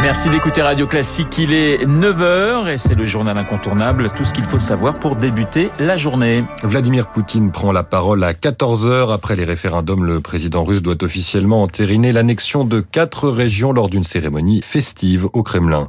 Merci d'écouter Radio Classique. Il est 9h et c'est le journal incontournable. Tout ce qu'il faut savoir pour débuter la journée. Vladimir Poutine prend la parole à 14h. Après les référendums, le président russe doit officiellement entériner l'annexion de quatre régions lors d'une cérémonie festive au Kremlin.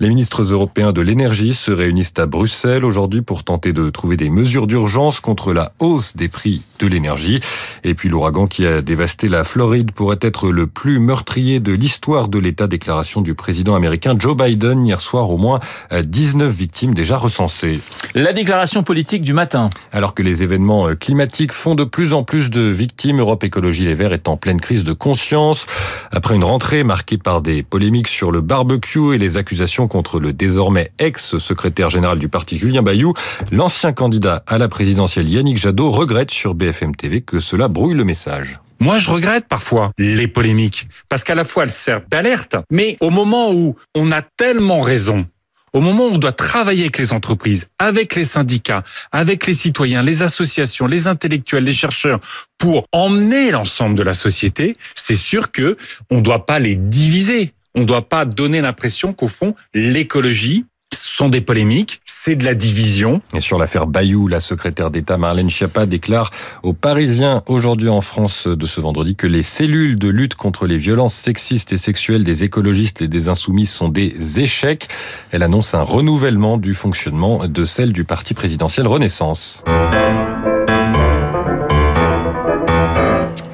Les ministres européens de l'énergie se réunissent à Bruxelles aujourd'hui pour tenter de trouver des mesures d'urgence contre la hausse des prix de l'énergie. Et puis l'ouragan qui a dévasté la Floride pourrait être le plus meurtrier de l'histoire de l'État. Déclaration du président américain Joe Biden hier soir au moins 19 victimes déjà recensées. La déclaration politique du matin. Alors que les événements climatiques font de plus en plus de victimes, Europe Écologie Les Verts est en pleine crise de conscience. Après une rentrée marquée par des polémiques sur le barbecue et les accusations contre le désormais ex-secrétaire général du parti Julien Bayou, l'ancien candidat à la présidentielle Yannick Jadot regrette sur BFM TV que cela brouille le message. Moi, je regrette parfois les polémiques, parce qu'à la fois elles servent d'alerte, mais au moment où on a tellement raison, au moment où on doit travailler avec les entreprises, avec les syndicats, avec les citoyens, les associations, les intellectuels, les chercheurs, pour emmener l'ensemble de la société, c'est sûr que on ne doit pas les diviser. On ne doit pas donner l'impression qu'au fond, l'écologie, sont des polémiques, c'est de la division. Et sur l'affaire Bayou, la secrétaire d'État Marlène Schiappa déclare aux Parisiens aujourd'hui en France de ce vendredi que les cellules de lutte contre les violences sexistes et sexuelles des écologistes et des insoumis sont des échecs. Elle annonce un renouvellement du fonctionnement de celle du parti présidentiel Renaissance.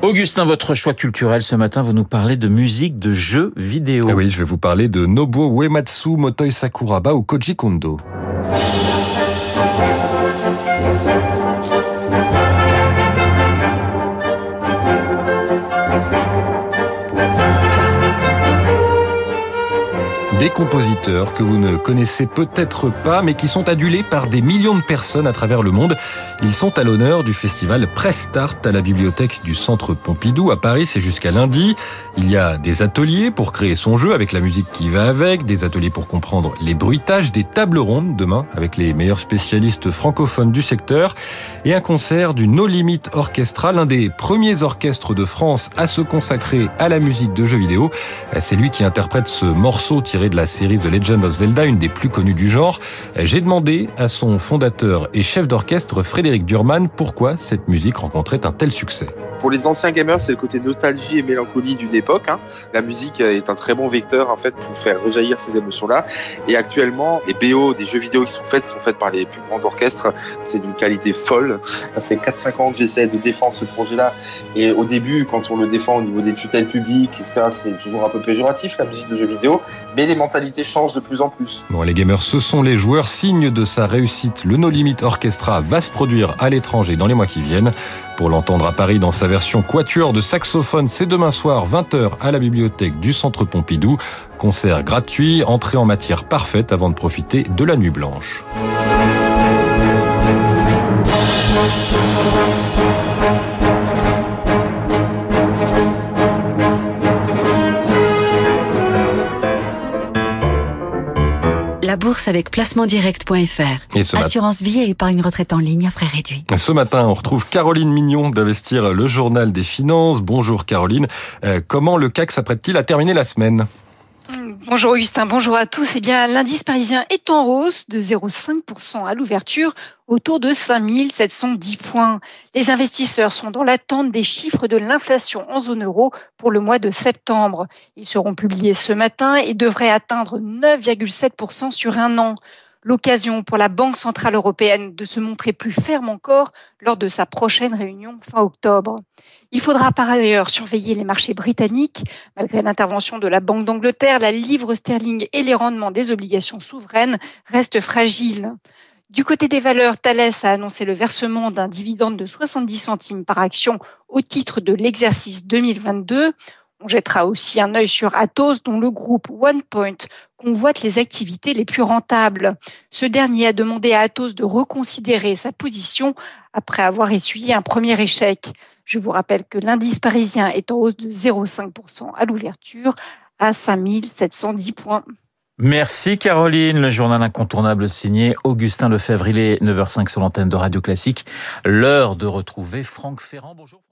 Augustin, votre choix culturel ce matin, vous nous parlez de musique de jeux vidéo. Ah oui, je vais vous parler de Nobuo Uematsu, Motoi Sakuraba ou Koji Kondo. Des compositeurs que vous ne connaissez peut-être pas, mais qui sont adulés par des millions de personnes à travers le monde. Ils sont à l'honneur du festival Press Start à la bibliothèque du Centre Pompidou à Paris. C'est jusqu'à lundi. Il y a des ateliers pour créer son jeu avec la musique qui va avec, des ateliers pour comprendre les bruitages, des tables rondes demain avec les meilleurs spécialistes francophones du secteur et un concert du No Limit Orchestra, l'un des premiers orchestres de France à se consacrer à la musique de jeux vidéo. C'est lui qui interprète ce morceau tiré de la série The Legend of Zelda, une des plus connues du genre. J'ai demandé à son fondateur et chef d'orchestre Frédéric Durman pourquoi cette musique rencontrait un tel succès. Pour les anciens gamers, c'est le côté nostalgie et mélancolie d'une époque. Hein. La musique est un très bon vecteur en fait pour faire rejaillir ces émotions-là. Et actuellement, les BO des jeux vidéo qui sont faites sont faites par les plus grands orchestres. C'est d'une qualité folle. Ça fait 4-5 ans que j'essaie de défendre ce projet-là. Et au début, quand on le défend au niveau des tutelles publiques, etc., c'est toujours un peu péjoratif la musique de jeux vidéo. Mais mentalités changent de plus en plus. Bon, les gamers, ce sont les joueurs. Signe de sa réussite, le No Limit Orchestra va se produire à l'étranger dans les mois qui viennent. Pour l'entendre à Paris dans sa version quatuor de saxophone, c'est demain soir 20h à la bibliothèque du Centre Pompidou. Concert gratuit, entrée en matière parfaite avant de profiter de la nuit blanche. La bourse avec placementdirect.fr. Assurance vie et épargne retraite en ligne à frais réduits. Ce matin, on retrouve Caroline Mignon d'Investir le journal des finances. Bonjour Caroline. Euh, comment le CAC s'apprête-t-il à terminer la semaine? Bonjour Augustin, bonjour à tous. Eh bien, l'indice parisien est en hausse de 0,5% à l'ouverture, autour de 5710 points. Les investisseurs sont dans l'attente des chiffres de l'inflation en zone euro pour le mois de septembre. Ils seront publiés ce matin et devraient atteindre 9,7% sur un an l'occasion pour la Banque centrale européenne de se montrer plus ferme encore lors de sa prochaine réunion fin octobre. Il faudra par ailleurs surveiller les marchés britanniques. Malgré l'intervention de la Banque d'Angleterre, la livre sterling et les rendements des obligations souveraines restent fragiles. Du côté des valeurs, Thales a annoncé le versement d'un dividende de 70 centimes par action au titre de l'exercice 2022. On jettera aussi un œil sur Atos, dont le groupe OnePoint convoite les activités les plus rentables. Ce dernier a demandé à Atos de reconsidérer sa position après avoir essuyé un premier échec. Je vous rappelle que l'indice parisien est en hausse de 0,5% à l'ouverture à 5710 points. Merci Caroline, le journal incontournable signé Augustin Lefebvre. Il est 9h05 sur l'antenne de Radio Classique. L'heure de retrouver Franck Ferrand. Bonjour.